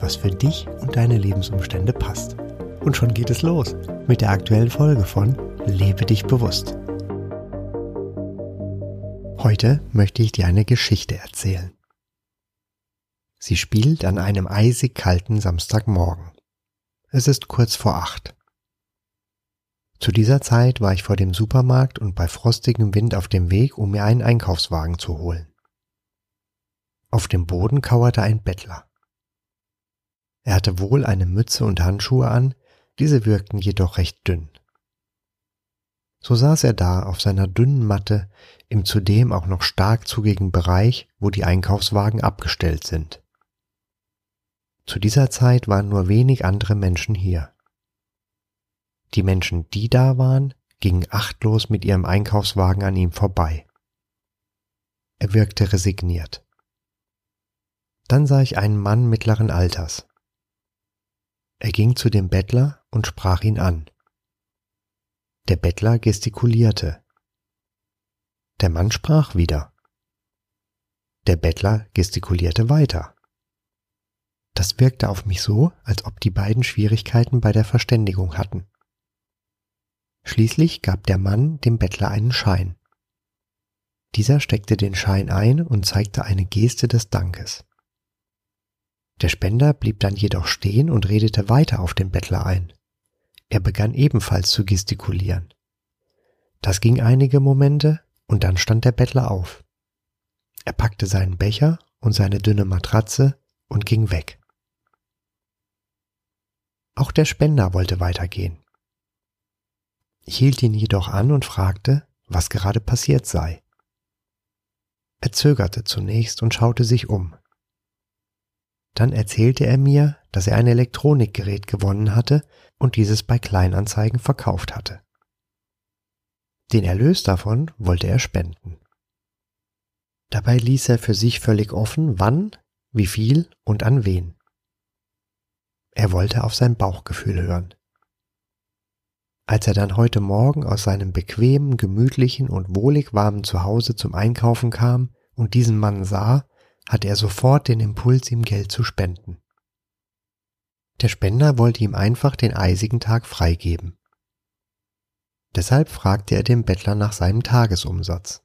was für dich und deine Lebensumstände passt. Und schon geht es los mit der aktuellen Folge von Lebe dich bewusst. Heute möchte ich dir eine Geschichte erzählen. Sie spielt an einem eisig kalten Samstagmorgen. Es ist kurz vor acht. Zu dieser Zeit war ich vor dem Supermarkt und bei frostigem Wind auf dem Weg, um mir einen Einkaufswagen zu holen. Auf dem Boden kauerte ein Bettler. Er hatte wohl eine Mütze und Handschuhe an, diese wirkten jedoch recht dünn. So saß er da auf seiner dünnen Matte im zudem auch noch stark zugigen Bereich, wo die Einkaufswagen abgestellt sind. Zu dieser Zeit waren nur wenig andere Menschen hier. Die Menschen, die da waren, gingen achtlos mit ihrem Einkaufswagen an ihm vorbei. Er wirkte resigniert. Dann sah ich einen Mann mittleren Alters. Er ging zu dem Bettler und sprach ihn an. Der Bettler gestikulierte. Der Mann sprach wieder. Der Bettler gestikulierte weiter. Das wirkte auf mich so, als ob die beiden Schwierigkeiten bei der Verständigung hatten. Schließlich gab der Mann dem Bettler einen Schein. Dieser steckte den Schein ein und zeigte eine Geste des Dankes. Der Spender blieb dann jedoch stehen und redete weiter auf den Bettler ein. Er begann ebenfalls zu gestikulieren. Das ging einige Momente und dann stand der Bettler auf. Er packte seinen Becher und seine dünne Matratze und ging weg. Auch der Spender wollte weitergehen. Ich hielt ihn jedoch an und fragte, was gerade passiert sei. Er zögerte zunächst und schaute sich um. Dann erzählte er mir, dass er ein Elektronikgerät gewonnen hatte und dieses bei Kleinanzeigen verkauft hatte. Den Erlös davon wollte er spenden. Dabei ließ er für sich völlig offen, wann, wie viel und an wen. Er wollte auf sein Bauchgefühl hören. Als er dann heute Morgen aus seinem bequemen, gemütlichen und wohlig warmen Zuhause zum Einkaufen kam und diesen Mann sah, hatte er sofort den Impuls, ihm Geld zu spenden. Der Spender wollte ihm einfach den eisigen Tag freigeben. Deshalb fragte er den Bettler nach seinem Tagesumsatz.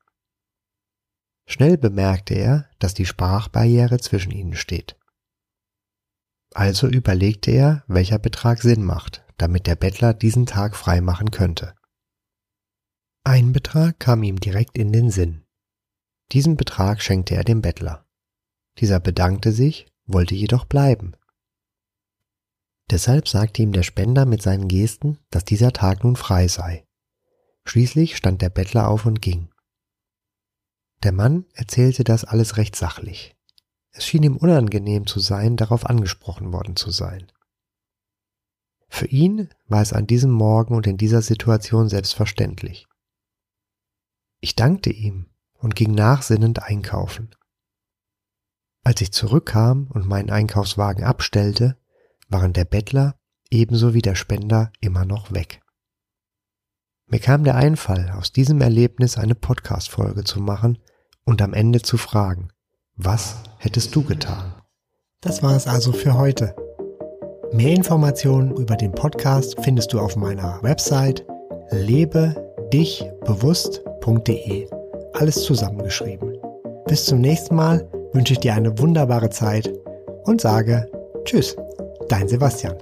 Schnell bemerkte er, dass die Sprachbarriere zwischen ihnen steht. Also überlegte er, welcher Betrag Sinn macht, damit der Bettler diesen Tag frei machen könnte. Ein Betrag kam ihm direkt in den Sinn. Diesen Betrag schenkte er dem Bettler. Dieser bedankte sich, wollte jedoch bleiben. Deshalb sagte ihm der Spender mit seinen Gesten, dass dieser Tag nun frei sei. Schließlich stand der Bettler auf und ging. Der Mann erzählte das alles recht sachlich. Es schien ihm unangenehm zu sein, darauf angesprochen worden zu sein. Für ihn war es an diesem Morgen und in dieser Situation selbstverständlich. Ich dankte ihm und ging nachsinnend einkaufen. Als ich zurückkam und meinen Einkaufswagen abstellte, waren der Bettler ebenso wie der Spender immer noch weg. Mir kam der Einfall, aus diesem Erlebnis eine Podcast-Folge zu machen und am Ende zu fragen, was hättest du getan? Das war es also für heute. Mehr Informationen über den Podcast findest du auf meiner Website lebedichbewusst.de. Alles zusammengeschrieben. Bis zum nächsten Mal wünsche ich dir eine wunderbare Zeit und sage Tschüss, dein Sebastian.